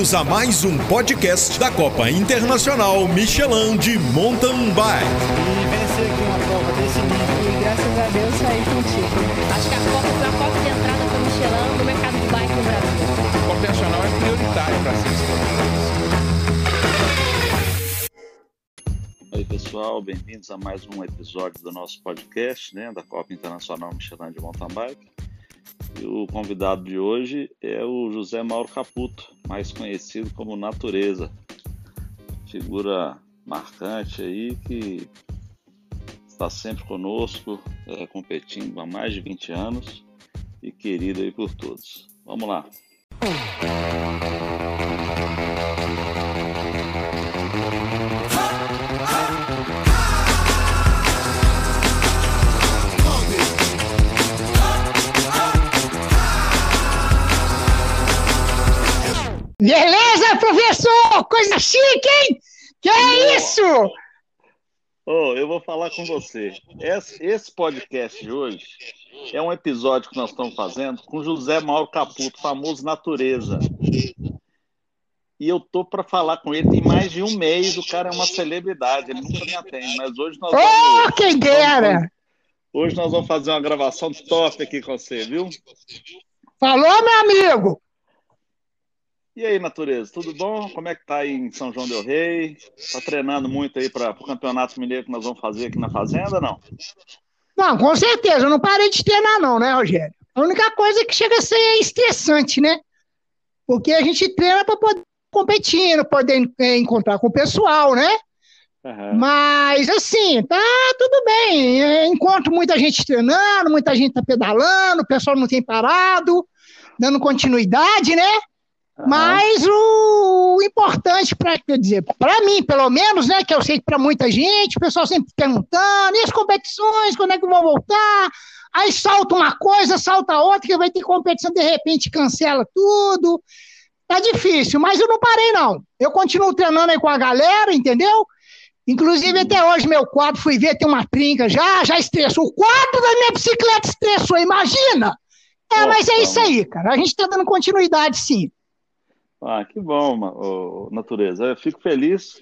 Bem-vindos a mais um podcast da Copa Internacional Michelin de Mountain Bike. E vencer aqui uma prova desse nível e graças a Deus sair contigo. Acho que a Copa foi a porta de entrada para o Michelin no mercado de bike no Brasil. A Copa Nacional é prioritária para ser Oi pessoal, bem-vindos a mais um episódio do nosso podcast, né, da Copa Internacional Michelin de Mountain Bike. E o convidado de hoje é o José Mauro Caputo, mais conhecido como Natureza. Figura marcante aí que está sempre conosco, é, competindo há mais de 20 anos e querido aí por todos. Vamos lá. Beleza, professor? Coisa chique, hein? Que é isso? Oh, eu vou falar com você. Esse, esse podcast de hoje é um episódio que nós estamos fazendo com José Mauro Caputo, famoso Natureza. E eu tô para falar com ele tem mais de um mês. O cara é uma celebridade, ele nunca me atende. Mas hoje nós vamos. Oh, quem dera! hoje nós vamos fazer uma gravação top aqui com você, viu? Falou, meu amigo? E aí, Natureza, tudo bom? Como é que tá aí em São João del Rei? Tá treinando muito aí para o Campeonato Mineiro que nós vamos fazer aqui na Fazenda, não? Não, com certeza, eu não parei de treinar, não, né, Rogério? A única coisa é que chega a ser estressante, né? Porque a gente treina para poder competir, poder é, encontrar com o pessoal, né? Aham. Mas assim, tá tudo bem. É, Encontro muita gente treinando, muita gente tá pedalando, o pessoal não tem parado, dando continuidade, né? Mas o importante para, quer dizer, para mim, pelo menos, né, que eu sei que para muita gente, o pessoal sempre perguntando, e as competições, quando é que vão voltar? Aí salta uma coisa, salta outra, que vai ter competição, de repente cancela tudo. Tá difícil, mas eu não parei, não. Eu continuo treinando aí com a galera, entendeu? Inclusive, até hoje, meu quadro, fui ver, tem uma trinca já, já estressou. O quadro da minha bicicleta estressou, imagina! É, mas é Nossa, isso aí, cara. A gente tá dando continuidade, sim. Ah, que bom, Natureza. Eu fico feliz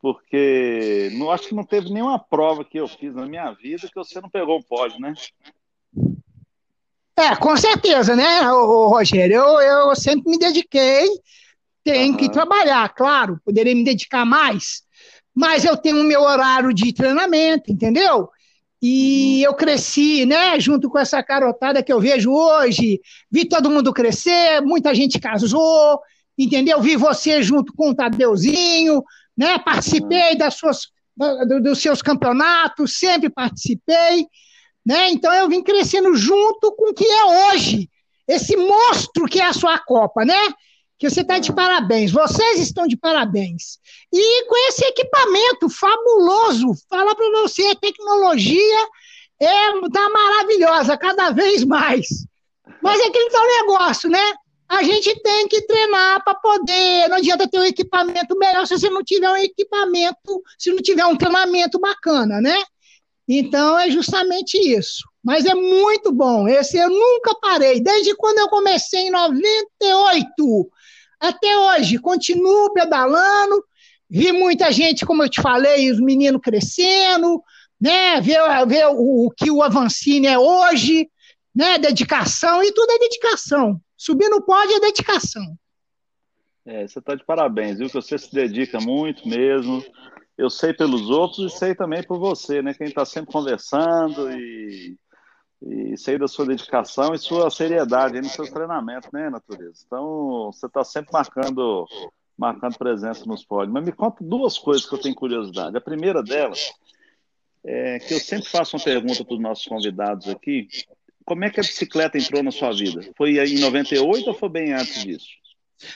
porque não acho que não teve nenhuma prova que eu fiz na minha vida que você não pegou um pódio, né? É, com certeza, né, ô, ô, Rogério? Eu, eu sempre me dediquei, tenho que Aham. trabalhar, claro, poderia me dedicar mais, mas eu tenho o meu horário de treinamento, entendeu? E eu cresci, né, junto com essa carotada que eu vejo hoje, vi todo mundo crescer, muita gente casou, entendeu? Vi você junto com o Tadeuzinho, né? Participei das suas, do- dos seus campeonatos, sempre participei né? Então eu vim crescendo junto com o que é hoje, esse monstro que é a sua Copa, né? Que você está de parabéns, vocês estão de parabéns. E com esse equipamento fabuloso, falar para você, a tecnologia é tá maravilhosa, cada vez mais. Mas é aquele tal negócio, né? A gente tem que treinar para poder. Não adianta ter um equipamento melhor se você não tiver um equipamento, se não tiver um treinamento bacana, né? Então é justamente isso. Mas é muito bom. Esse eu nunca parei. Desde quando eu comecei em 98 até hoje, continuo pedalando. Vi muita gente, como eu te falei, os meninos crescendo, né? Ver, ver o, o que o Avancini é hoje, né? Dedicação, e tudo é dedicação. Subir no pódio é dedicação. É, você está de parabéns, viu? Que você se dedica muito mesmo. Eu sei pelos outros e sei também por você, né? Quem está sempre conversando e, e sei da sua dedicação e sua seriedade nos seus treinamentos, né, Natureza? Então, você está sempre marcando, marcando presença nos pódios. Mas me conta duas coisas que eu tenho curiosidade. A primeira delas é que eu sempre faço uma pergunta para os nossos convidados aqui. Como é que a bicicleta entrou na sua vida? Foi em 98 ou foi bem antes disso?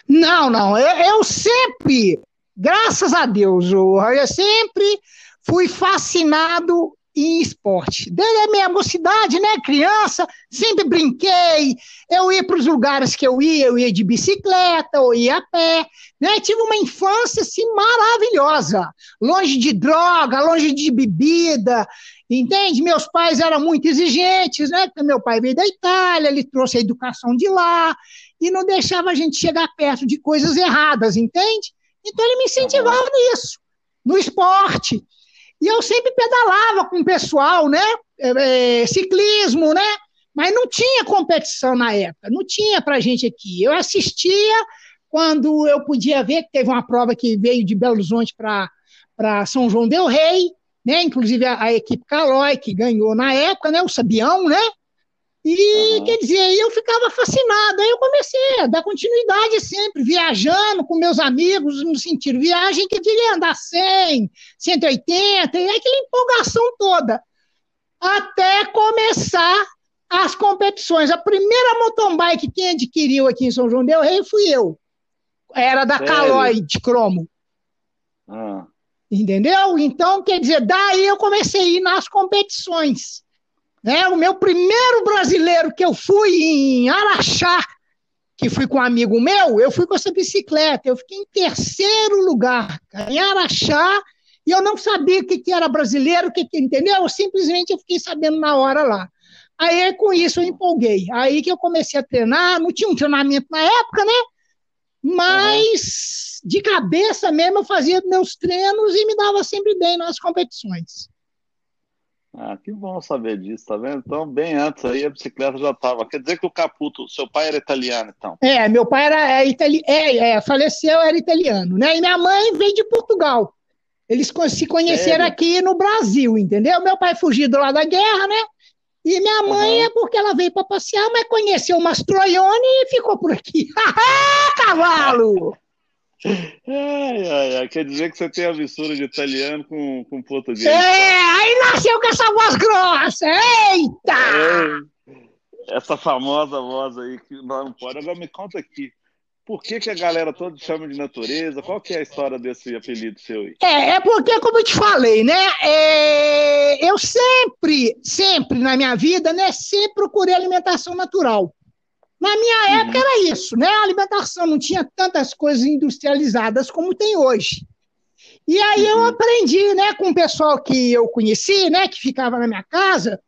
Não, não, eu, eu sempre, graças a Deus, eu sempre fui fascinado em esporte. Desde a minha mocidade, né, criança, sempre brinquei, eu ia para os lugares que eu ia, eu ia de bicicleta, eu ia a pé, né, tive uma infância, assim, maravilhosa, longe de droga, longe de bebida, entende? Meus pais eram muito exigentes, né, porque meu pai veio da Itália, ele trouxe a educação de lá, e não deixava a gente chegar perto de coisas erradas, entende? Então ele me incentivava nisso, no esporte. E eu sempre pedalava com o pessoal, né? É, é, ciclismo, né? Mas não tinha competição na época, não tinha pra gente aqui. Eu assistia quando eu podia ver que teve uma prova que veio de Belo Horizonte para São João Del Rei, né? Inclusive a, a, equipe Calói, que ganhou na época, né? O Sabião, né? E, uhum. quer dizer, eu ficava fascinado. Aí eu comecei a dar continuidade sempre, viajando com meus amigos, no sentido viagem que queria andar 100, 180, e aquela empolgação toda. Até começar as competições. A primeira mountain bike que adquiriu aqui em São João Del Rei fui eu. Era da Sério? Caloi de cromo. Ah. Entendeu? Então, quer dizer, daí eu comecei a ir nas competições. Né? O meu primeiro brasileiro que eu fui em Araxá, que fui com um amigo meu, eu fui com essa bicicleta. Eu fiquei em terceiro lugar, em Araxá, e eu não sabia o que, que era brasileiro, o que, que entendeu? Eu simplesmente eu fiquei sabendo na hora lá. Aí com isso eu empolguei. Aí que eu comecei a treinar, não tinha um treinamento na época, né? Mas uhum. De cabeça mesmo eu fazia meus treinos e me dava sempre bem nas competições. Ah, que bom saber disso, tá vendo? Então, bem antes aí a bicicleta já estava. Quer dizer que o Caputo, seu pai era italiano, então? É, meu pai era é, itali... é, é, faleceu, era italiano, né? E minha mãe veio de Portugal. Eles se conheceram Sério? aqui no Brasil, entendeu? Meu pai fugido lá da guerra, né? E minha mãe uhum. é porque ela veio para passear, mas conheceu o Mastroianni e ficou por aqui. Cavalo! Ai, ai, ai. Quer dizer que você tem a mistura de italiano com, com português. É, aí nasceu com essa voz grossa. Eita! É, essa famosa voz aí que não pode. Agora me conta aqui. Por que, que a galera toda chama de natureza? Qual que é a história desse apelido seu aí? É, é porque, como eu te falei, né? É, eu sempre, sempre na minha vida, né? Sempre procurei alimentação natural. Na minha uhum. época era isso, né? A alimentação não tinha tantas coisas industrializadas como tem hoje. E aí uhum. eu aprendi, né, com o pessoal que eu conheci, né, que ficava na minha casa,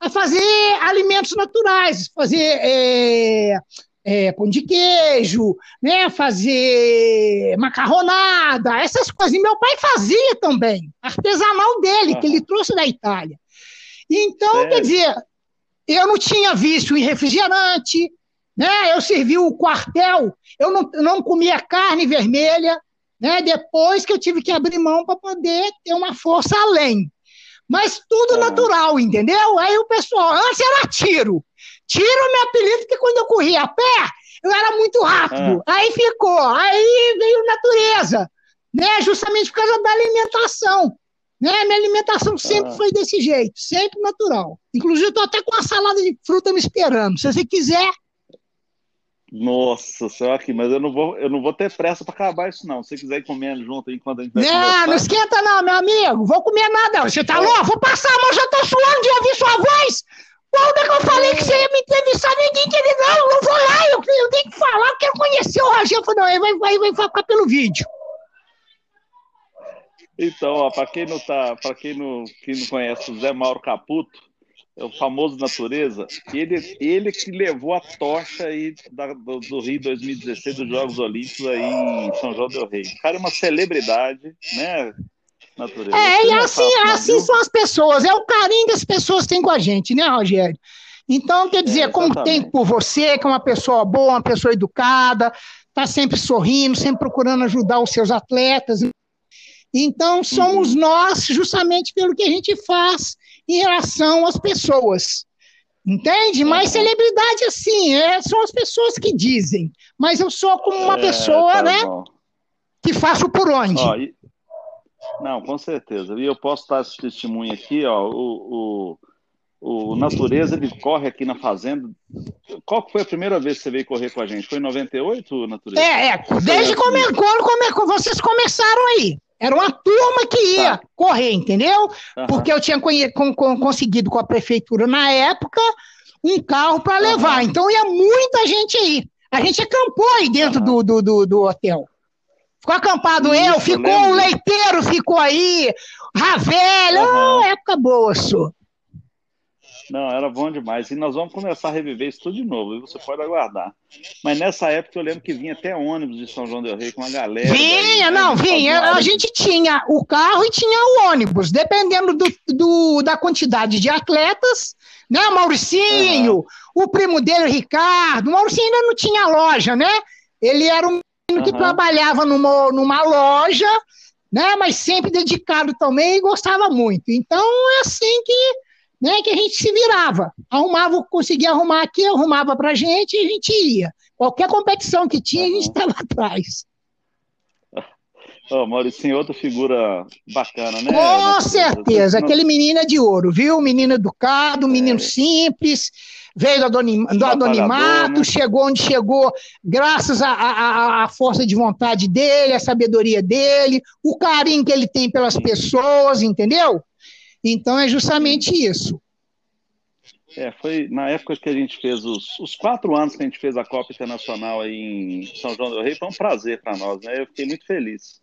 a fazer alimentos naturais, fazer é, é, pão de queijo, né, fazer macarronada, essas coisas. E meu pai fazia também, artesanal dele, uhum. que ele trouxe da Itália. Então, quer dizer, eu não tinha vício em refrigerante, né? Eu servi o quartel, eu não, não comia carne vermelha, né? Depois que eu tive que abrir mão para poder ter uma força além. Mas tudo é. natural, entendeu? Aí o pessoal, antes era tiro. Tiro é meu apelido, porque quando eu corria a pé, eu era muito rápido. É. Aí ficou, aí veio natureza, né? Justamente por causa da alimentação. Né? Minha alimentação sempre é. foi desse jeito, sempre natural. Inclusive, estou até com uma salada de fruta me esperando. Se você quiser, nossa senhora, aqui, mas eu não vou, eu não vou ter pressa para acabar isso, não. Se você quiser ir comendo junto aí enquanto a gente vai Não, conversar. não esquenta, não, meu amigo. Vou comer nada. Você tá louco? Vou passar, mas já tô suando de ouvir sua voz. Quando é que eu falei que você ia me entrevistar? Ninguém queria, não, não vou lá. Eu, eu tenho que falar, porque eu conheci o Rogério. Eu falei, não, ele vai, vai, vai ficar pelo vídeo. Então, para quem não tá, para quem não, quem não conhece o Zé Mauro Caputo, o famoso Natureza, ele, ele que levou a tocha aí da, do, do, Rio 2016 dos Jogos Olímpicos aí em São João del Rei. O cara é uma celebridade, né? Natureza. É, e assim, assim são as pessoas, é o carinho que as pessoas têm com a gente, né, Rogério? Então, quer dizer, é, como tem por você, que é uma pessoa boa, uma pessoa educada, tá sempre sorrindo, sempre procurando ajudar os seus atletas. Então, somos uhum. nós, justamente pelo que a gente faz em relação às pessoas. Entende? Mas celebridade, assim, é, são as pessoas que dizem. Mas eu sou como uma é, pessoa, tá né? Bom. Que faço por onde. Ó, e... Não, com certeza. E eu posso dar esse testemunho aqui, ó. O, o, o Natureza, ele corre aqui na fazenda. Qual foi a primeira vez que você veio correr com a gente? Foi em 98, Natureza? É, é. Desde come... quando vocês começaram aí. Era uma turma que ia tá. correr, entendeu? Uhum. Porque eu tinha com, com, conseguido com a prefeitura na época um carro para levar. Uhum. Então ia muita gente aí. A gente acampou aí dentro uhum. do, do, do, hotel. Ficou acampado Isso, eu, ficou o um leiteiro, ficou aí, Ravel, oh, época boa, senhor. Não, era bom demais. E nós vamos começar a reviver isso tudo de novo, e você pode aguardar. Mas nessa época eu lembro que vinha até ônibus de São João del Rei com a galera. Vinha, daí, né? não, vinha. Fazia A gente tinha o carro e tinha o ônibus, dependendo do, do- da quantidade de atletas, né? Mauricinho, o primo dele, o Ricardo. O Mauricinho ainda não tinha loja, né? Ele era um menino que Aham. trabalhava numa, numa loja, né? Mas sempre dedicado também e gostava muito. Então é assim que, né, que a gente se virava. Arrumava, conseguia arrumar aqui, arrumava pra gente e a gente ia. Qualquer competição que tinha, a gente estava atrás. Ó, Mauricinho, outra figura bacana, né? Com certeza, nós- aquele menino é de ouro, viu? Menino educado, menino É. simples, veio do, adonim- do anonimato, né? chegou onde chegou, graças à força de vontade dele, à sabedoria dele, o carinho que ele tem pelas pessoas, entendeu? Então é justamente isso. É, foi na época que a gente fez os, os quatro anos que a gente fez a Copa Internacional aí em São João del Rei, foi um prazer para nós, né? Eu fiquei muito feliz.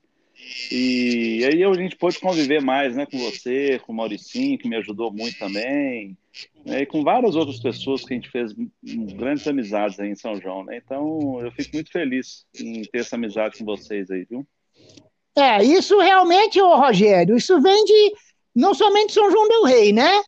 E aí a gente pôde conviver mais, né, com você, com o Mauricinho, que me ajudou muito também, né, e com várias outras pessoas que a gente fez grandes amizades aí em São João, né? Então eu fico muito feliz em ter essa amizade com vocês aí, viu? É, isso realmente, ô Rogério, isso vem de não somente São João del Rei, né?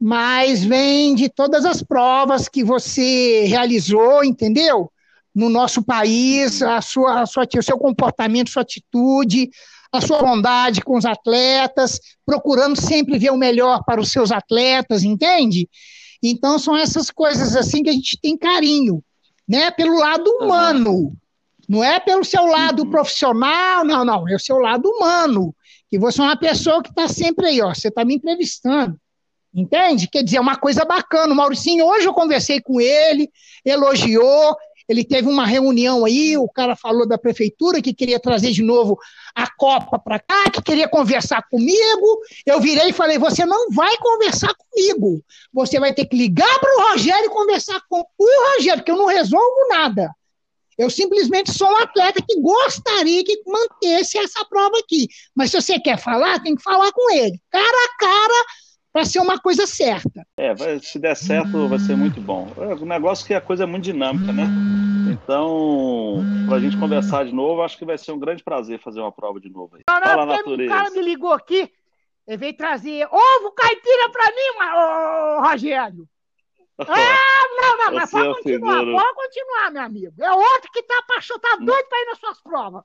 Mas vem de todas as provas que você realizou, entendeu? No nosso país, a sua, a sua, o seu comportamento, sua atitude, a sua bondade com os atletas, procurando sempre ver o melhor para os seus atletas, entende? Então são essas coisas assim que a gente tem carinho, né? Pelo lado humano. Não é pelo seu lado Uhum. profissional, não, não, é o seu lado humano. Que você é uma pessoa que está sempre aí, ó. Você está me entrevistando. Entende? Quer dizer, é uma coisa bacana. O Mauricinho, hoje eu conversei com ele, elogiou. Ele teve uma reunião aí, o cara falou da prefeitura que queria trazer de novo a Copa para cá, que queria conversar comigo. Eu virei e falei: você não vai conversar comigo. Você vai ter que ligar para o Rogério e conversar com o Rogério, porque eu não resolvo nada. Eu simplesmente sou um atleta que gostaria que mantesse essa prova aqui. Mas se você quer falar, tem que falar com ele, cara a cara, para ser uma coisa certa. É, se der certo, vai ser muito bom. É, O negócio é que a coisa é muito dinâmica, né? Então, para a gente conversar de novo, acho que vai ser um grande prazer fazer uma prova de novo aí. Fala, Porque natureza. o cara me ligou aqui, ele veio trazer ovo caipira para mim, ô, Rogério. Ah, não, não, mas pode continuar, figura. pode continuar, meu amigo. É outro que tá apaixonado, tá doido para ir nas suas provas.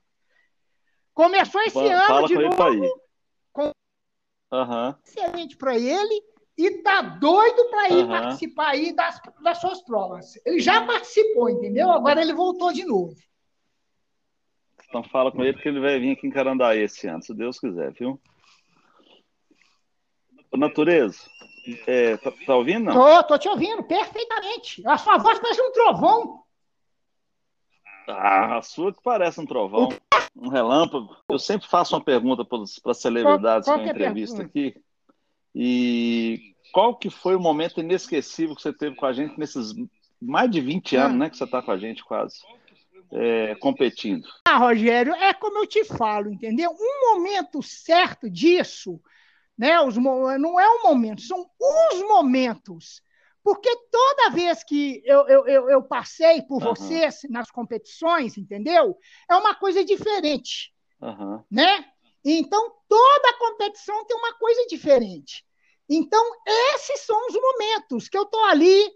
Começou esse Fala ano de novo. pra ir. Com- Aham. excelente para ele e tá doido para ir Aham. participar aí das, das suas provas. Ele já participou, entendeu? Agora ele voltou de novo. Então fala com ele que ele vai vir aqui em Carandaí esse ano, se Deus quiser, viu? Natureza, é, tá, tá ouvindo? Não? Tô, tô te ouvindo perfeitamente. A sua voz parece um trovão. Ah, a sua que parece um trovão, um relâmpago. Eu sempre faço uma pergunta para celebridades Qual- qual que eu é a entrevisto pergunta? aqui. E qual que foi o momento inesquecível que você teve com a gente nesses mais de 20 anos, Ah. né, que você está com a gente quase, é, competindo? Ah, Rogério, é como eu te falo, entendeu? Um momento certo disso, né? Os, não é um momento, são os momentos. Porque toda vez que eu, eu, eu, passei por Aham. vocês nas competições, entendeu? É uma coisa diferente. Aham. né? Então, toda competição tem uma coisa diferente. Então, esses são os momentos que eu estou ali,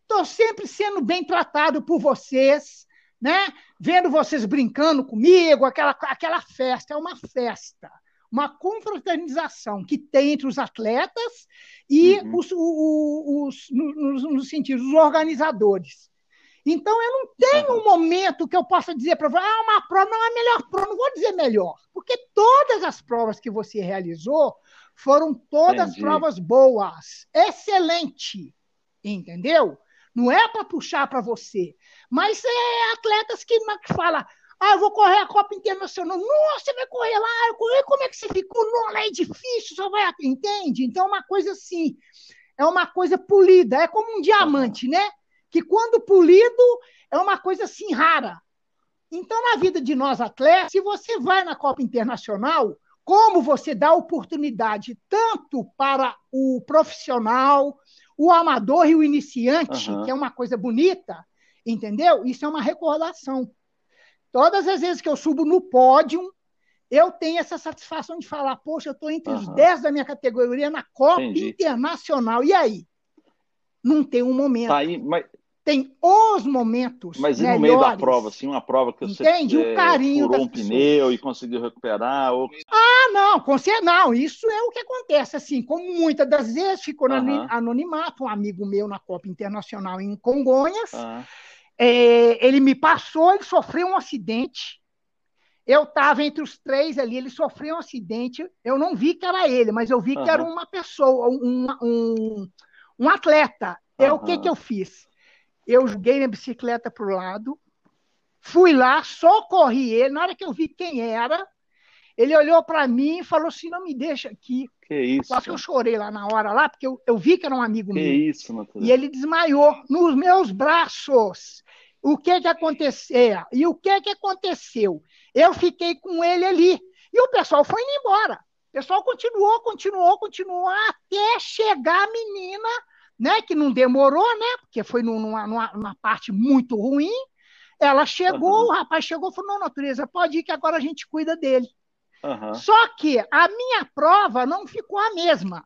estou sempre sendo bem tratado por vocês, né? Vendo vocês brincando comigo, aquela, aquela festa, é uma festa, uma confraternização que tem entre os atletas e Uhum. os, o- os, no, no, sentido, os organizadores. Então, eu não tenho um momento que eu possa dizer para você, ah, uma prova não é a melhor prova, não vou dizer melhor, porque todas as provas que você realizou foram todas Entendi. provas boas, excelente, entendeu? Não é para puxar para você, mas é atletas que, que fala, ah, eu vou correr a Copa Internacional, nossa, você vai correr lá, eu correr, como é que você ficou? Não, lá é difícil, só vai, entende? Então, é uma coisa assim, é uma coisa polida, é como um diamante, né? que quando polido é uma coisa assim rara. Então, na vida de nós atletas, se você vai na Copa Internacional, como você dá oportunidade tanto para o profissional, o amador e o iniciante, Aham. que é uma coisa bonita, entendeu? Isso é uma recordação. Todas as vezes que eu subo no pódio, eu tenho essa satisfação de falar, poxa, eu estou entre os Aham. 10 da minha categoria na Copa Entendi. Internacional. E aí? Não tem um momento. Tá aí, mas, Tem os momentos mas e no melhores. meio da prova, assim, uma prova que você Entende? O eh, carinho furou um pneu e conseguiu recuperar, ou Ah, não, com não, isso é o que acontece, assim, como muitas das vezes ficou no Aham. anonimato, um amigo meu na Copa Internacional em Congonhas, Ah, é, ele me passou, ele sofreu um acidente, eu estava entre os três ali, ele sofreu um acidente, eu não vi que era ele, mas eu vi que era uma pessoa, um, um, um atleta. Eu, o que, que eu fiz? Eu joguei minha bicicleta para o lado, fui lá, socorri ele, na hora que eu vi quem era, ele olhou para mim e falou assim, não me deixa aqui. que isso, Quase que eu chorei lá na hora, lá, porque eu, eu vi que era um amigo que meu. isso, Matheus. E ele desmaiou nos meus braços. O que que aconteceu? E o que que aconteceu? Eu fiquei com ele ali. E o pessoal foi indo embora. O pessoal continuou, continuou, continuou, até chegar a menina, né? Que não demorou, né? Porque foi numa, numa, numa parte muito ruim. Ela chegou, Aham. o rapaz chegou e falou: não, natureza, pode ir que agora a gente cuida dele. Aham. Só que a minha prova não ficou a mesma.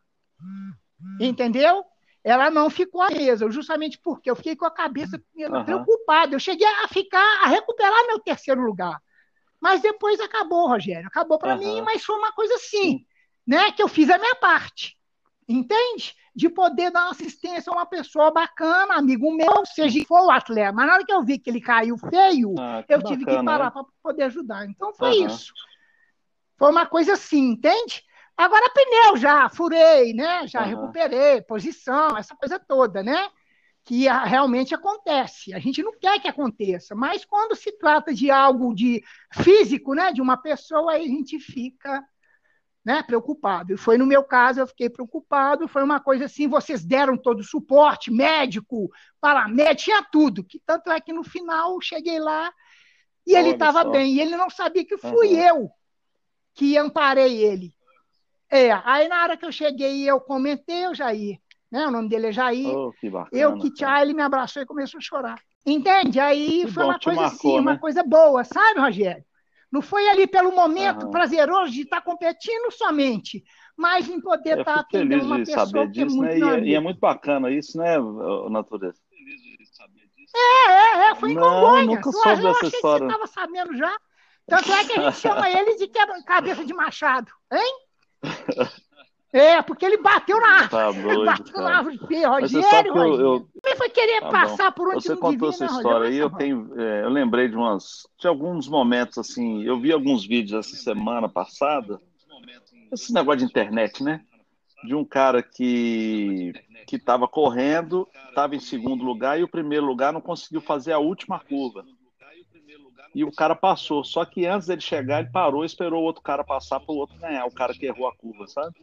Entendeu? Ela não ficou a mesma, justamente porque eu fiquei com a cabeça Aham. preocupada. Eu cheguei a ficar, a recuperar meu terceiro lugar. Mas depois acabou, Rogério. Acabou para Aham. mim, mas foi uma coisa assim, Sim. né? Que eu fiz a minha parte. Entende? De poder dar uma assistência a uma pessoa bacana, amigo meu, seja for o atleta. Mas na hora que eu vi que ele caiu feio, Ah, que eu tive que bacana, parar né? para poder ajudar. Então foi isso. Foi uma coisa assim, entende? Agora pneu já, furei, né? Já Aham. recuperei, posição, essa coisa toda, né? Que realmente acontece. A gente não quer que aconteça, mas quando se trata de algo de físico, né? De uma pessoa, aí a gente fica né, preocupado. E foi no meu caso, eu fiquei preocupado. Foi uma coisa assim, vocês deram todo o suporte, médico, paramédico, tinha tudo. Que tanto é que no final eu cheguei lá e ele Olha estava só. bem. E ele não sabia que fui Aham. eu que amparei ele. É, aí na hora que eu cheguei, eu comentei, o Jair, né? O nome dele é Jair. Oh, que bacana. eu que tchau, ele me abraçou e começou a chorar. Entende? Aí Que foi bom, uma coisa marcou, assim, uma né? coisa boa, sabe, Rogério? Não foi ali pelo momento Aham. prazeroso de estar competindo somente, mas em poder Eu estar fico feliz atendendo uma de pessoa saber que é disso, muito né? E, é- e é muito bacana isso, né, Natureza? É, é, é, foi em Não, Congonhas. nunca Eu- soube eu dessa achei que história. você estava sabendo já. Tanto é que a gente chama ele de quebra cabeça de machado, hein? É, porque ele bateu na árvore. Tá ele doido, bateu na cara. árvore feia, Mas você Rogério, que eu, Ele foi querer Tá bom. passar por onde Você não contou devia, essa né, história aí, eu tenho, é, eu lembrei de umas, de alguns momentos assim. Eu vi alguns vídeos essa semana passada. Esse negócio de internet, né? De um cara que que estava correndo, estava em segundo lugar e o primeiro lugar não conseguiu fazer a última curva. E o cara passou. Só que antes dele chegar, ele parou e esperou o outro cara passar para o outro ganhar. O cara que errou a curva, sabe?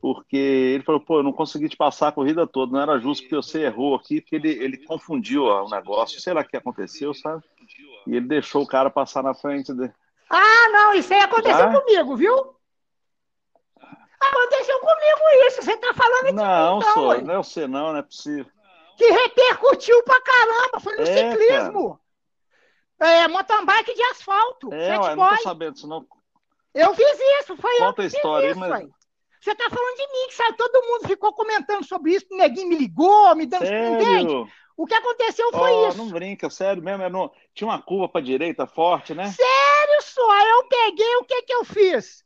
Porque ele falou, pô, eu não consegui te passar a corrida toda, não era justo porque você errou aqui, porque ele, ele confundiu ó, o negócio, sei lá o que aconteceu, sabe? E ele deixou o cara passar na frente dele. Ah, não, isso aí aconteceu Já? comigo, viu? Aconteceu comigo isso. Você tá falando de Não, mim, só, ué. não é você não, não é possível. que repercutiu pra caramba. Foi no É, ciclismo. É, mountain bike de asfalto. É, ué, não tô sabendo disso não. Eu fiz isso, foi eu Conta a que fiz história aí, isso, mas... Você tá falando de mim, que sabe? Todo mundo ficou comentando sobre isso, o neguinho me ligou, me dando. Sério? O que aconteceu foi Oh, isso. não brinca, sério mesmo. no- Tinha uma curva pra direita forte, né? Sério só, eu peguei, o que que eu fiz?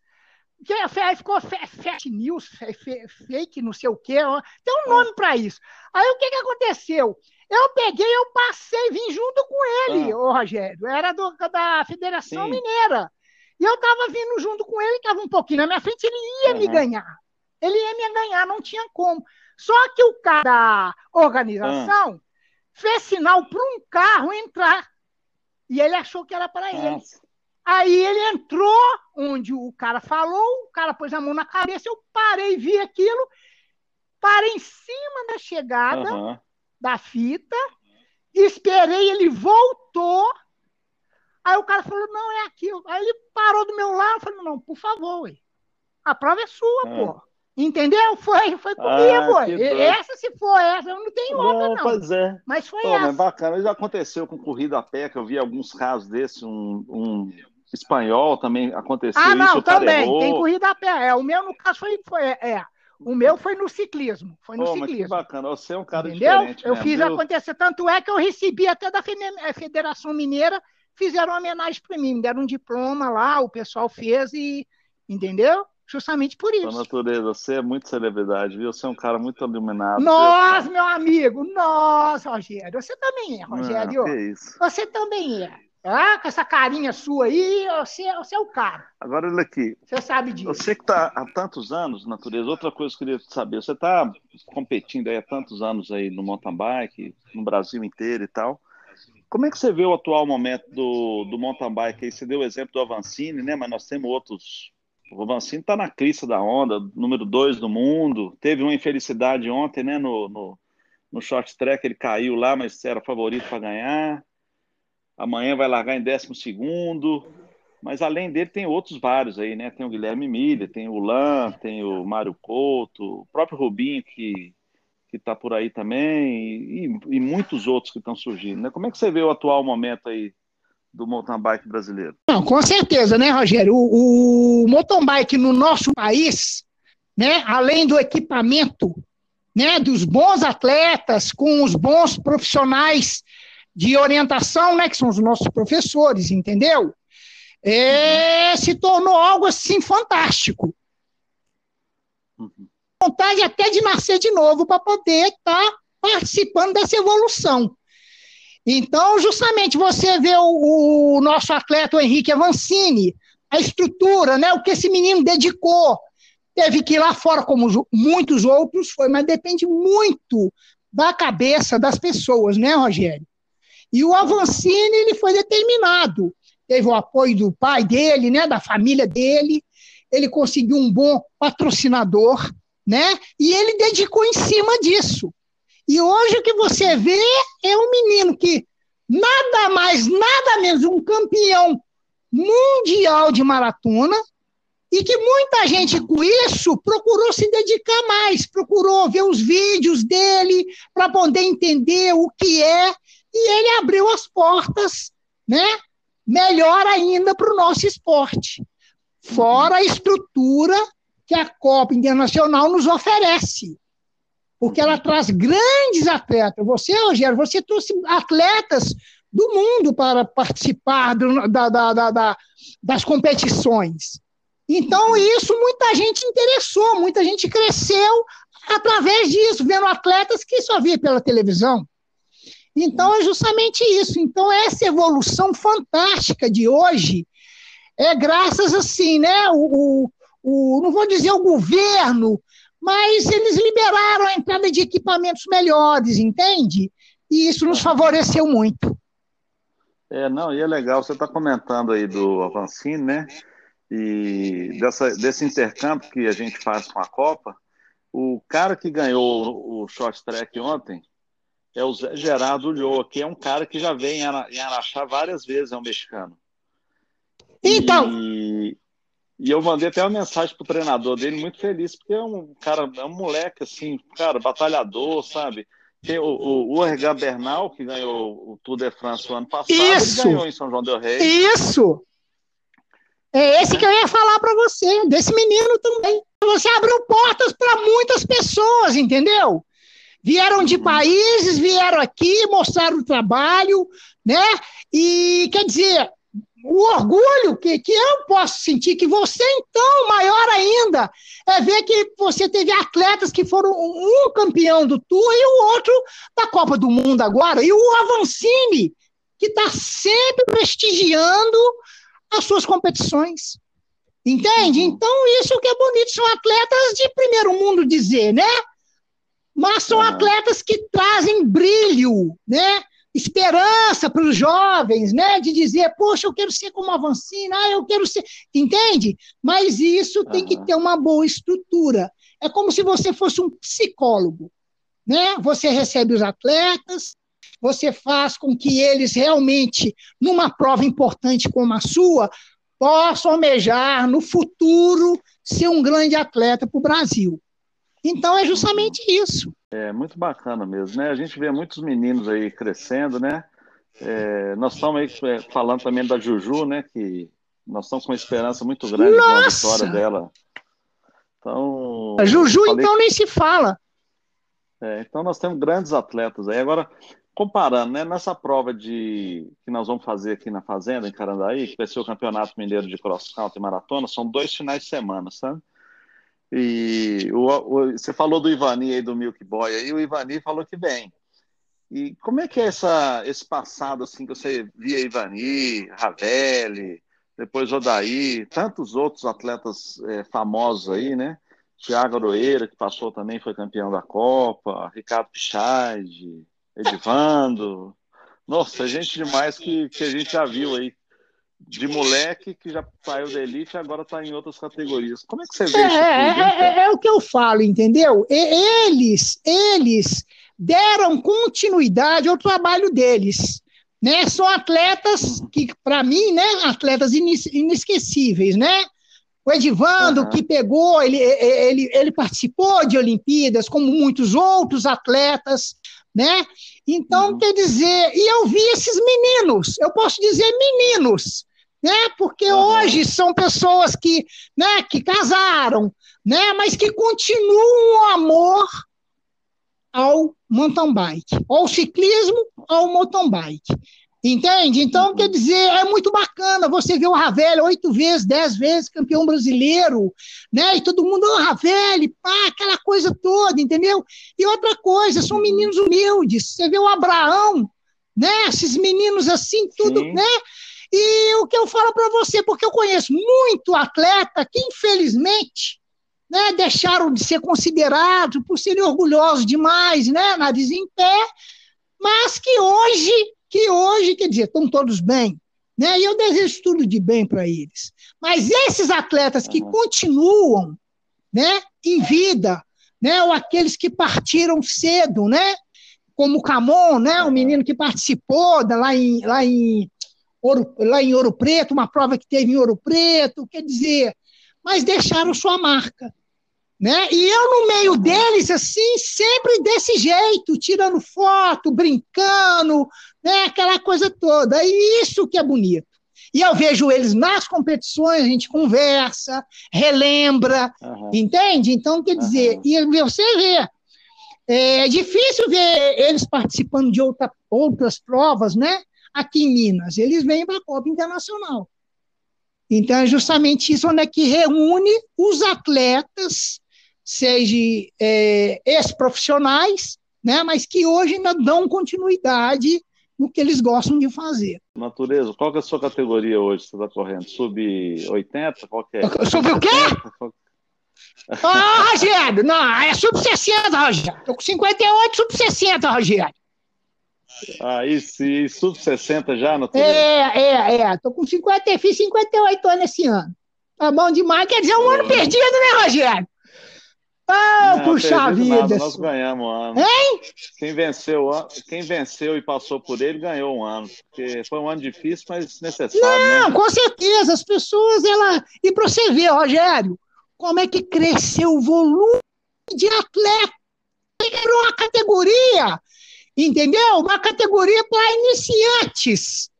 Que aí ficou fake news, fake não sei o quê, tem um nome para isso. Aí o que que aconteceu? Eu peguei, eu passei, vim junto com ele, Ah. ô Rogério, era do- da Federação Sim. Mineira. E eu estava vindo junto com ele, estava um pouquinho na minha frente, ele ia me Uhum. ganhar. Ele ia me ganhar, não tinha como. Só que o cara da organização Ah. fez sinal para um carro entrar. E ele achou que era para ele. Aí ele entrou onde o cara falou, o cara pôs a mão na cabeça, eu parei, vi aquilo, parei em cima da chegada Aham. Da fita, esperei, ele voltou. Aí o cara falou: não, é aquilo. Aí ele parou do meu lado, falei: não, por favor, ué. a prova é sua, Ah. pô. Entendeu? Foi, foi comigo. Ah, essa, se for essa, eu não tenho outra, não. Pois é. Mas foi Pô, essa. Mas bacana. Já aconteceu com corrida a pé, que eu vi alguns casos desses, um, um espanhol também aconteceu ah, não, isso. também. Tem corrida a pé. É, o meu, no caso, foi. foi é, o meu foi no ciclismo. Foi no oh, ciclismo. que bacana. Você é um cara Entendeu? diferente. Eu mesmo, fiz viu? acontecer. Tanto é que eu recebi até da é, Federação Mineira, fizeram homenagem para mim, me deram um diploma lá, o pessoal fez e. Entendeu? Justamente por isso. Sua natureza, você é muito celebridade, viu? Você é um cara muito iluminado. Nossa, meu amigo! Nossa, Rogério! Você também é, Rogério. Não, que isso. Você também é. Ah, com essa carinha sua aí, você, você é o cara. Agora, olha aqui. Você sabe disso. Você que está há tantos anos, natureza, outra coisa que eu queria saber, você está competindo aí há tantos anos aí no mountain bike, no Brasil inteiro e tal. Como é que você vê o atual momento do, do mountain bike aí? Você deu o exemplo do Avancini, né? Mas nós temos outros o Vancini está na crista da onda, número dois do mundo. Teve uma infelicidade ontem, né? No, no, no short track ele caiu lá, mas era favorito para ganhar. Amanhã vai largar em décimo segundo. Mas além dele tem outros vários aí, né? Tem o Guilherme Milha, tem o Lan, tem o Mário Couto, o próprio Rubinho que que está por aí também e, e, muitos outros que estão surgindo. Né? Como é que você vê o atual momento aí do mountain bike brasileiro? Não, com certeza, né, Rogério? O, o mountain bike no nosso país, né, além do equipamento, né, dos bons atletas, com os bons profissionais de orientação, né, que são os nossos professores, entendeu? É, se tornou algo assim fantástico. Uhum. Vontade até de nascer de novo para poder estar tá participando dessa evolução. Então, justamente, você vê o, o nosso atleta, o Henrique Avancini, a estrutura, né, o que esse menino dedicou. Teve que ir lá fora, como muitos outros foi, mas depende muito da cabeça das pessoas, né, Rogério? E o Avancini, ele foi determinado. Teve o apoio do pai dele, né, da família dele. Ele conseguiu um bom patrocinador, né? E ele dedicou em cima disso. E hoje o que você vê é um menino que nada mais, nada menos, um campeão mundial de maratona, e que muita gente com isso procurou se dedicar mais, procurou ver os vídeos dele para poder entender o que é, e ele abriu as portas, né? Melhor ainda para o nosso esporte. Fora a estrutura que a Copa Internacional nos oferece porque ela traz grandes atletas. Você, Rogério, você trouxe atletas do mundo para participar do, da, da, da, das competições. Então, isso muita gente interessou, muita gente cresceu através disso, vendo atletas que só via pela televisão. Então, é justamente isso. Então, essa evolução fantástica de hoje é graças, assim, né? O, o, o não vou dizer o governo, mas eles liberaram a entrada de equipamentos melhores, entende? E isso nos favoreceu muito. É, não, e é legal, você está comentando aí do Avancini, né? E dessa, desse intercâmbio que a gente faz com a Copa, o cara que ganhou o short track ontem é o Zé Gerardo Ulloa, que é um cara que já vem em Araxá várias vezes, é um mexicano. Então, e, e eu mandei até uma mensagem pro treinador dele, muito feliz, porque é um cara, é um moleque, assim, cara, batalhador, sabe? Tem o, o, o Bernal, que ganhou o Tour de France o ano passado, Isso! ganhou em São João del Rei. Isso! É esse que eu ia falar para você, desse menino também. Você abriu portas para muitas pessoas, entendeu? Vieram de países, vieram aqui, mostraram o trabalho, né? E quer dizer, o orgulho que, que eu posso sentir, que você, então, maior ainda, é ver que você teve atletas que foram um campeão do Tour e o outro da Copa do Mundo agora, e o Avancini, que está sempre prestigiando as suas competições. Entende? Então, isso que é bonito, são atletas de primeiro mundo dizer, né? Mas são atletas que trazem brilho, né? esperança para os jovens, né? De dizer, poxa, eu quero ser como a Vancina, ah, eu quero ser. Entende? Mas isso tem que ter uma boa estrutura. É como se você fosse um psicólogo. Né? Você recebe os atletas, você faz com que eles realmente, numa prova importante como a sua, possam almejar no futuro ser um grande atleta para o Brasil. Então é justamente isso. É muito bacana mesmo, né? A gente vê muitos meninos aí crescendo, né? É, nós estamos aí é, falando também da Juju, né? Que nós estamos com uma esperança muito grande Nossa! com a vitória dela. Então, A Juju, então, nem se fala. É, então nós temos grandes atletas aí. Agora, comparando, né, nessa prova de que nós vamos fazer aqui na Fazenda, em Carandaí, que vai ser o Campeonato Mineiro de Cross Country e Maratona, são dois finais de semana, sabe? E o, o- você falou do Ivani aí, do Milk Boy, aí o Ivani falou que vem. E como é que é essa, esse passado, assim, que você via Ivani, Ravelli, depois Odaí, tantos outros atletas é, famosos aí, né? Thiago Aroeira, que passou também, foi campeão da Copa, Ricardo Pichard, Edivando. Nossa, gente demais que, que a gente já viu aí. De moleque que já saiu da elite e agora está em outras categorias. Como é que você vê É, isso é, é, cara? é o que eu falo, entendeu? Eles, eles deram continuidade ao trabalho deles. Né? São atletas que, para mim, né, atletas inesquecíveis, né? O Edivando, Aham. que pegou, ele, ele, ele participou de Olimpíadas, como muitos outros atletas, né? Então, Uhum. quer dizer, e eu vi esses meninos, eu posso dizer meninos, né? Porque Aham. hoje são pessoas que, né, que casaram, né? Mas que continuam o amor ao mountain bike, ao ciclismo, ao mountain bike. Entende? Então, quer dizer, é muito bacana você ver o Ravelli oito vezes, dez vezes campeão brasileiro, né? E todo mundo, o Ravelli, pá, aquela coisa toda, entendeu? E outra coisa, são meninos humildes. Você vê o Abraão, né? Esses meninos assim, tudo, Sim. né? E o que eu falo para você, porque eu conheço muito atleta que, infelizmente, né, deixaram de ser considerados por serem orgulhosos demais, né, nariz em pé, mas que hoje, que hoje, quer dizer, estão todos bem, né, e eu desejo tudo de bem para eles. Mas esses atletas que continuam, né, em vida, né, ou aqueles que partiram cedo, né, como o Camon, né, o menino que participou da- lá em, lá em Ouro, lá em Ouro Preto, uma prova que teve em Ouro Preto, quer dizer, mas deixaram sua marca. Né? E eu, no meio deles, assim, sempre desse jeito, tirando foto, brincando, né? aquela coisa toda. E isso que é bonito. E eu vejo eles nas competições, a gente conversa, relembra, Aham. entende? Então, quer dizer, Aham. e você vê, é difícil ver eles participando de outra, outras provas, né? Aqui em Minas. Eles vêm para a Copa Internacional. Então, é justamente isso onde é que reúne os atletas, seja é, ex-profissionais, né? Mas que hoje ainda dão continuidade no que eles gostam de fazer. Natureza, qual que é a sua categoria hoje? Você está correndo? Sub-80? Qual que é? Sobre o quê? 70? Qual- Ah, Rogério, não, é sub-60, Rogério. Tô com 58, sub-60, Rogério. Aí sim, sub-60 já, Natureza? É, é, é. Tô com 50, fiz 58 anos esse ano. Tá bom demais. Quer dizer, um ano perdido, né, Rogério? Ah, Não, puxa vida. nada, nós ganhamos um ano. Hein? Quem venceu, quem venceu e passou por ele ganhou um ano. Porque foi um ano difícil, mas necessário, Não, né? com certeza. As pessoas, ela. E para você ver, Rogério, como é que cresceu o volume de atleta. Virou uma categoria, entendeu? Uma categoria para iniciantes.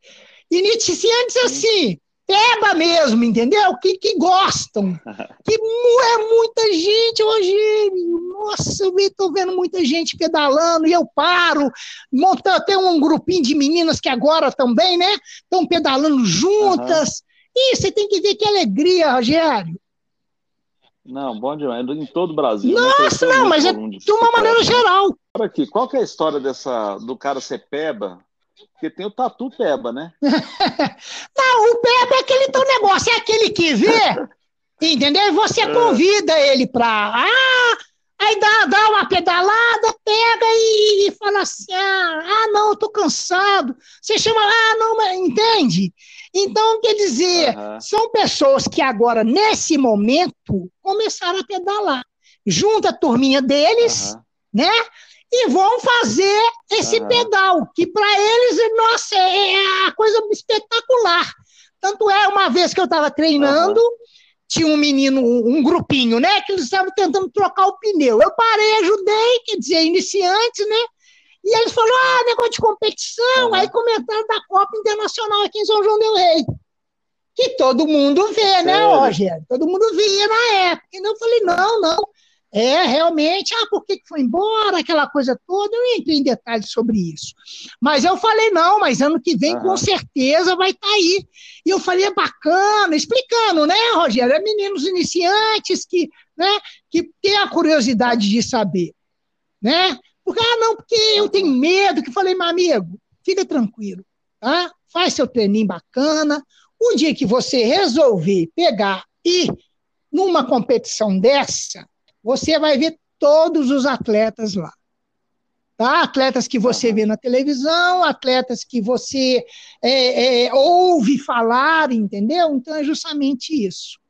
Iniciantes assim, peba mesmo, entendeu? Que, que gostam. Que é muita gente, Rogério. Nossa, eu estou vendo muita gente pedalando e eu paro. Monta, tem um grupinho de meninas que agora também, né? Estão pedalando juntas. E você tem que ver que alegria, Rogério. Não, bom demais. Em todo o Brasil. né? Nossa, Cresceu não, mas é de uma maneira né? geral. Olha aqui, qual que é a história dessa, do cara ser peba? Porque tem o tatu peba, né? O Pepe é aquele teu negócio, é aquele que vê, entendeu? E você convida ele para. Ah, aí dá, dá uma pedalada, pega e, e fala assim: ah, ah, não, eu tô cansado. Você chama, ah, não, mas entende? Então, quer dizer, Aham. são pessoas que agora, nesse momento, começaram a pedalar. Junta a turminha deles, Aham. né? E vão fazer esse Aham. pedal, que para eles, nossa, é é a coisa espetacular. Tanto é, uma vez que eu estava treinando, tinha um menino, um grupinho, né? Que eles estavam tentando trocar o pneu. Eu parei, ajudei, quer dizer, iniciantes, né? E eles falaram, ah, negócio de competição. Uhum. Aí comentaram da Copa Internacional aqui em São João del Rei. Que todo mundo vê, né, Sério? né, Rogério? Todo mundo via na época. E eu falei, não, não. É, realmente, ah, por que foi embora, aquela coisa toda, eu entrei em detalhes sobre isso. Mas eu falei, não, mas ano que vem uhum. com certeza vai estar tá aí. E eu falei, é bacana, explicando, né, Rogério? É meninos iniciantes que, né, que têm a curiosidade de saber, né? Porque, ah, não, porque eu tenho medo, que falei, meu amigo, fica tranquilo, tá? Faz seu treininho bacana. O dia que você resolver pegar e numa competição dessa, você vai ver todos os atletas lá. Tá? Atletas que você vê na televisão, atletas que você é, é, ouve falar, entendeu? Então é justamente isso.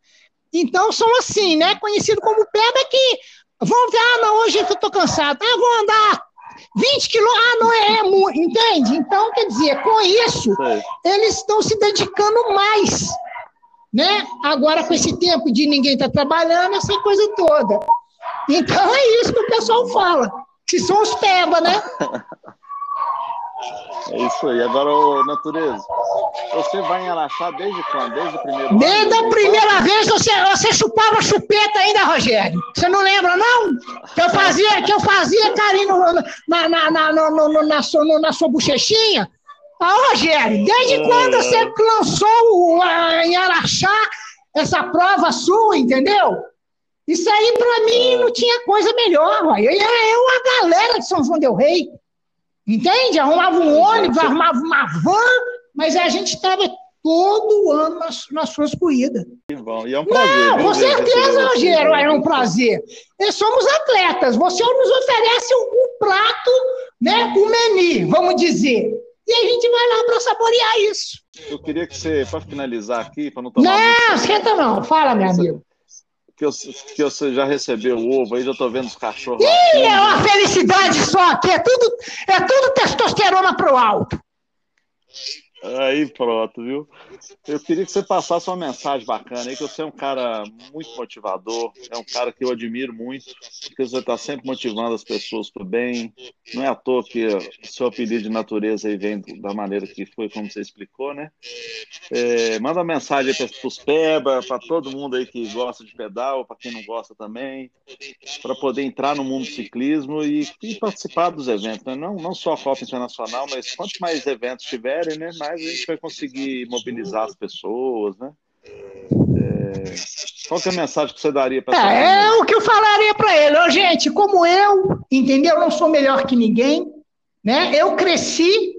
Então são assim, né? Conhecido como pedra que vão ver, ah, não, hoje eu estou cansado, ah, vou andar 20 quilômetros, ah, não é, é muito, entende? Então, quer dizer, com isso, eles estão se dedicando mais, né? Agora, com esse tempo de ninguém estar tá trabalhando, essa coisa toda. Então é isso que o pessoal fala. Que são os peba, né? É isso aí. Agora, ô, natureza, você vai em Araxá desde quando? Desde o primeiro Desde a primeira vez você, você chupava chupeta ainda, Rogério. Você não lembra, não? Que eu fazia, que eu fazia carinho na, na, na, na, na, na, sua, na sua bochechinha. Ah, Rogério, desde é... quando você lançou em Araxá essa prova sua, entendeu? Isso aí, para mim, não tinha coisa melhor. Ué. Era eu, a galera de São João Del Rei. Entende? Arrumava um ônibus, arrumava uma van, mas a gente estava todo ano nas, nas suas corridas. Bom, e é um prazer. Não, com certeza, Rogério, é um prazer. E somos atletas. Você nos oferece o, o prato, né, o menu, vamos dizer. E a gente vai lá para saborear isso. Eu queria que você, para finalizar aqui, para não tomar. Não, muito... senta não. Fala, meu amigo que, eu, que você já recebeu o ovo, aí já tô vendo os cachorros. Ih, é uma felicidade só aqui, é tudo, é tudo testosterona pro alto. Aí pronto, viu? Eu queria que você passasse uma mensagem bacana aí, que você é um cara muito motivador, é um cara que eu admiro muito, porque você está sempre motivando as pessoas para o bem. Não é à toa que o seu apelido de natureza aí vem da maneira que foi, como você explicou, né? É, manda uma mensagem para os Peba, para todo mundo aí que gosta de pedal, para quem não gosta também, para poder entrar no mundo do ciclismo e, e participar dos eventos, né? não, não só a Copa Internacional, mas quanto mais eventos tiverem, né? mais a gente vai conseguir mobilizar as pessoas, né? É... Qual que é a mensagem que você daria para é, é o que eu falaria para ele, oh, gente, como eu, entendeu? Eu não sou melhor que ninguém, né? Eu cresci,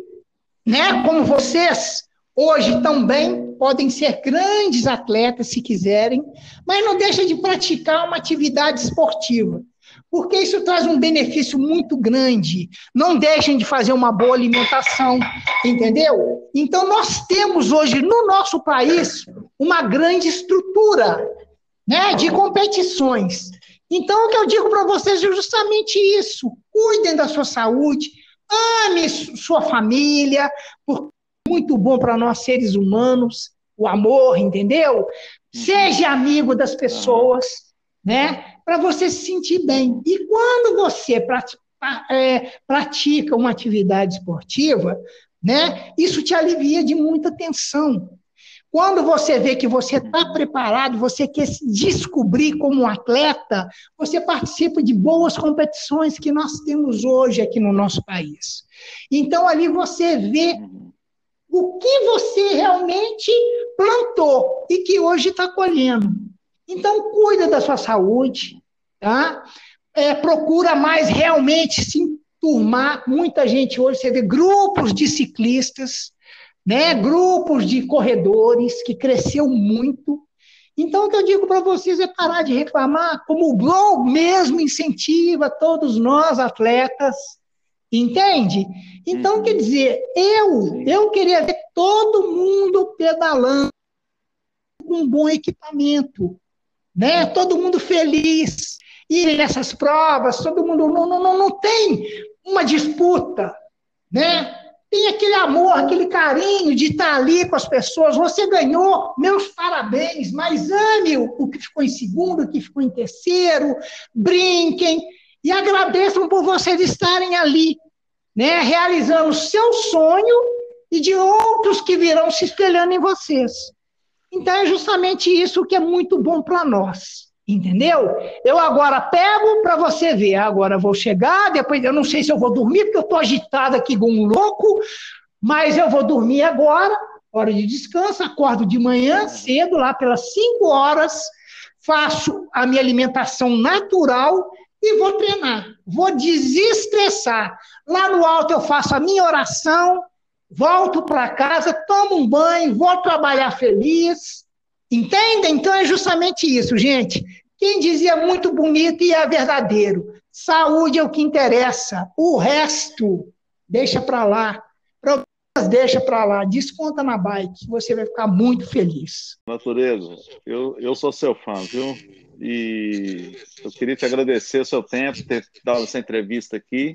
né? Como vocês hoje também podem ser grandes atletas se quiserem, mas não deixa de praticar uma atividade esportiva porque isso traz um benefício muito grande. Não deixem de fazer uma boa alimentação, entendeu? Então, nós temos hoje no nosso país uma grande estrutura né, de competições. Então, o que eu digo para vocês é justamente isso: cuidem da sua saúde, ame sua família, porque é muito bom para nós seres humanos o amor, entendeu? Seja amigo das pessoas, né? Para você se sentir bem. E quando você é, pratica uma atividade esportiva, né, isso te alivia de muita tensão. Quando você vê que você está preparado, você quer se descobrir como um atleta, você participa de boas competições que nós temos hoje aqui no nosso país. Então, ali você vê o que você realmente plantou e que hoje está colhendo. Então, cuida da sua saúde, tá? É, procura mais realmente se enturmar. Muita gente hoje, você vê grupos de ciclistas, né? grupos de corredores, que cresceu muito. Então, o que eu digo para vocês é parar de reclamar, como o Globo mesmo incentiva todos nós, atletas, entende? Então, uhum. quer dizer, eu, eu queria ver todo mundo pedalando com um bom equipamento, né? Todo mundo feliz. E nessas provas, todo mundo não, não, não tem uma disputa, né? tem aquele amor, aquele carinho de estar ali com as pessoas. Você ganhou, meus parabéns, mas ame o que ficou em segundo, o que ficou em terceiro, brinquem e agradeçam por vocês estarem ali, né, realizando o seu sonho e de outros que virão se espelhando em vocês. Então é justamente isso que é muito bom para nós. Entendeu? Eu agora pego para você ver. Agora vou chegar, depois eu não sei se eu vou dormir, porque eu estou agitado aqui com um louco, mas eu vou dormir agora, hora de descanso, acordo de manhã cedo, lá pelas 5 horas, faço a minha alimentação natural e vou treinar. Vou desestressar. Lá no alto eu faço a minha oração, volto para casa, tomo um banho, vou trabalhar feliz Entende? Então é justamente isso, gente. Quem dizia muito bonito e é verdadeiro. Saúde é o que interessa. O resto, deixa para lá. Problemas, deixa para lá. Desconta na bike. Você vai ficar muito feliz. Natureza, eu, eu sou seu fã, viu? E eu queria te agradecer o seu tempo, ter dado essa entrevista aqui.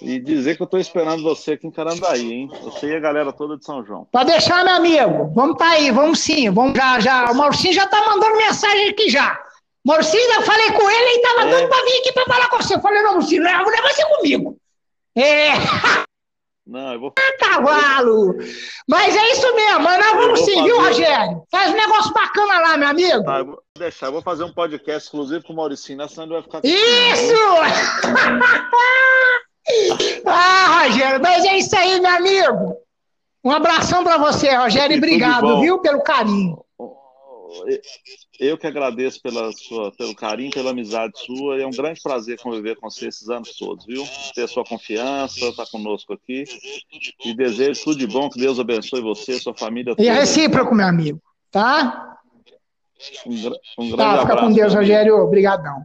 E dizer que eu estou esperando você aqui em Carandaí, hein? Você e a galera toda de São João. Pode deixar, meu amigo. Vamos tá aí, vamos sim. Vamos já, já. O Mauricinho já tá mandando mensagem aqui já. Maurício, eu falei com ele e tava é. doido pra vir aqui pra falar com você. Eu falei, não, Maurício, o negócio é comigo. É. Não, eu vou. Ah, cavalo! Mas é isso mesmo, mas nós vamos sim, fazer... viu, Rogério? Faz um negócio bacana lá, meu amigo. Tá, eu vou deixar, eu vou fazer um podcast exclusivo com o Mauricinho, senão ele vai ficar. Isso! ah, Rogério, mas é isso aí, meu amigo. Um abração para você, Rogério, e obrigado, viu, pelo carinho. Eu que agradeço pela sua, pelo carinho, pela amizade sua. É um grande prazer conviver com você esses anos todos, viu? Ter a sua confiança, estar conosco aqui. E desejo tudo de bom, que Deus abençoe você, sua família. E é recíproco, meu amigo, tá? Um, um grande tá, abraço. Fica com Deus, Rogério. Obrigadão.